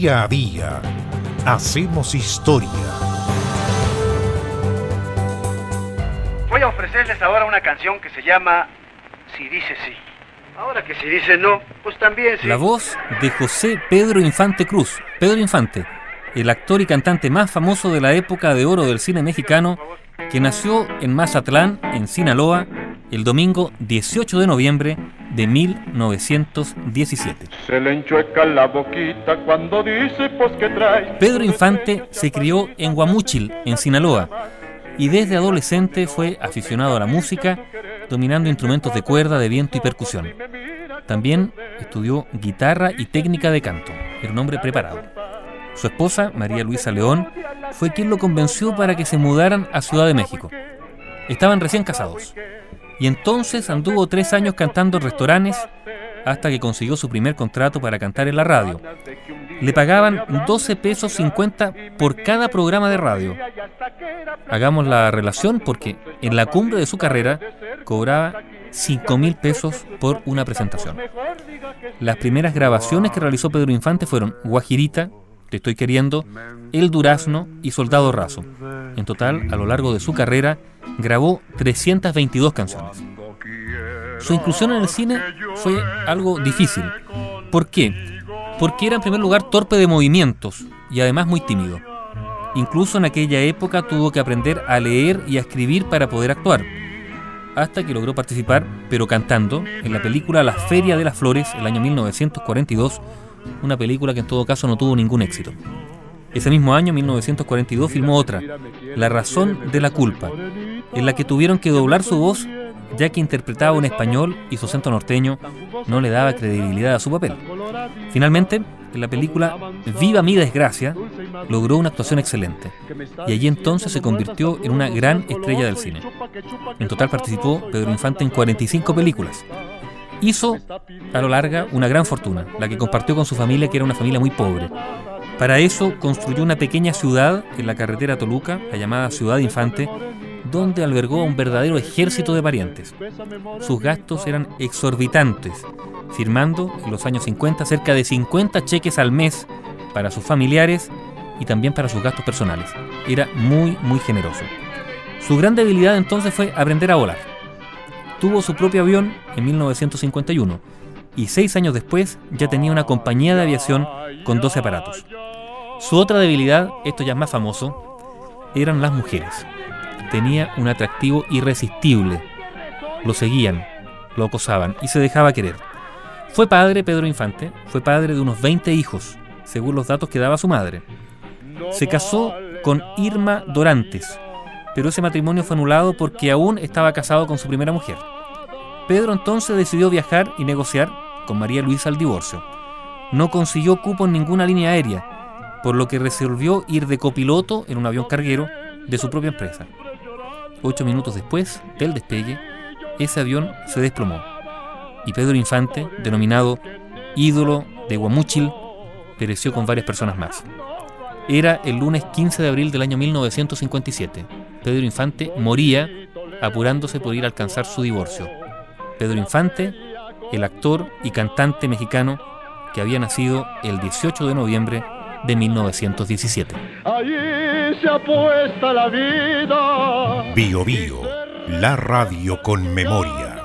Día a día hacemos historia. Voy a ofrecerles ahora una canción que se llama Si dice sí. Ahora que si dice no, pues también sí. La voz de José Pedro Infante Cruz. Pedro Infante, el actor y cantante más famoso de la época de oro del cine mexicano, que nació en Mazatlán, en Sinaloa, el domingo 18 de noviembre de 1917. Se le enchueca la boquita cuando dice pues que trae. Pedro Infante se crió en Guamúchil, en Sinaloa, y desde adolescente fue aficionado a la música, dominando instrumentos de cuerda, de viento y percusión. También estudió guitarra y técnica de canto. Era un hombre preparado. Su esposa, María Luisa León, fue quien lo convenció para que se mudaran a Ciudad de México. Estaban recién casados. Y entonces anduvo tres años cantando en restaurantes hasta que consiguió su primer contrato para cantar en la radio. Le pagaban 12 pesos 50 por cada programa de radio. Hagamos la relación porque en la cumbre de su carrera cobraba 5 mil pesos por una presentación. Las primeras grabaciones que realizó Pedro Infante fueron Guajirita, Te estoy queriendo, El Durazno y Soldado Raso. En total, a lo largo de su carrera, grabó 322 canciones. Su inclusión en el cine fue algo difícil. ¿Por qué? Porque era en primer lugar torpe de movimientos y además muy tímido. Incluso en aquella época tuvo que aprender a leer y a escribir para poder actuar. Hasta que logró participar, pero cantando, en la película La Feria de las Flores, el año 1942, una película que en todo caso no tuvo ningún éxito. Ese mismo año, 1942, filmó otra, La razón de la culpa, en la que tuvieron que doblar su voz ya que interpretaba un español y su acento norteño no le daba credibilidad a su papel. Finalmente, en la película Viva mi desgracia, logró una actuación excelente y allí entonces se convirtió en una gran estrella del cine. En total participó Pedro Infante en 45 películas. Hizo a lo larga una gran fortuna, la que compartió con su familia, que era una familia muy pobre. Para eso construyó una pequeña ciudad en la carretera Toluca, la llamada Ciudad Infante, donde albergó a un verdadero ejército de parientes. Sus gastos eran exorbitantes, firmando en los años 50 cerca de 50 cheques al mes para sus familiares y también para sus gastos personales. Era muy, muy generoso. Su gran debilidad entonces fue aprender a volar. Tuvo su propio avión en 1951 y seis años después ya tenía una compañía de aviación con 12 aparatos. Su otra debilidad, esto ya es más famoso, eran las mujeres tenía un atractivo irresistible. Lo seguían, lo acosaban y se dejaba querer. Fue padre Pedro Infante, fue padre de unos 20 hijos, según los datos que daba su madre. Se casó con Irma Dorantes, pero ese matrimonio fue anulado porque aún estaba casado con su primera mujer. Pedro entonces decidió viajar y negociar con María Luisa el divorcio. No consiguió cupo en ninguna línea aérea, por lo que resolvió ir de copiloto en un avión carguero de su propia empresa. Ocho minutos después del despegue, ese avión se desplomó y Pedro Infante, denominado ídolo de Guamúchil, pereció con varias personas más. Era el lunes 15 de abril del año 1957. Pedro Infante moría apurándose por ir a alcanzar su divorcio. Pedro Infante, el actor y cantante mexicano que había nacido el 18 de noviembre de 1917. Allí se apuesta la vida. Bio Bio, la radio con memoria.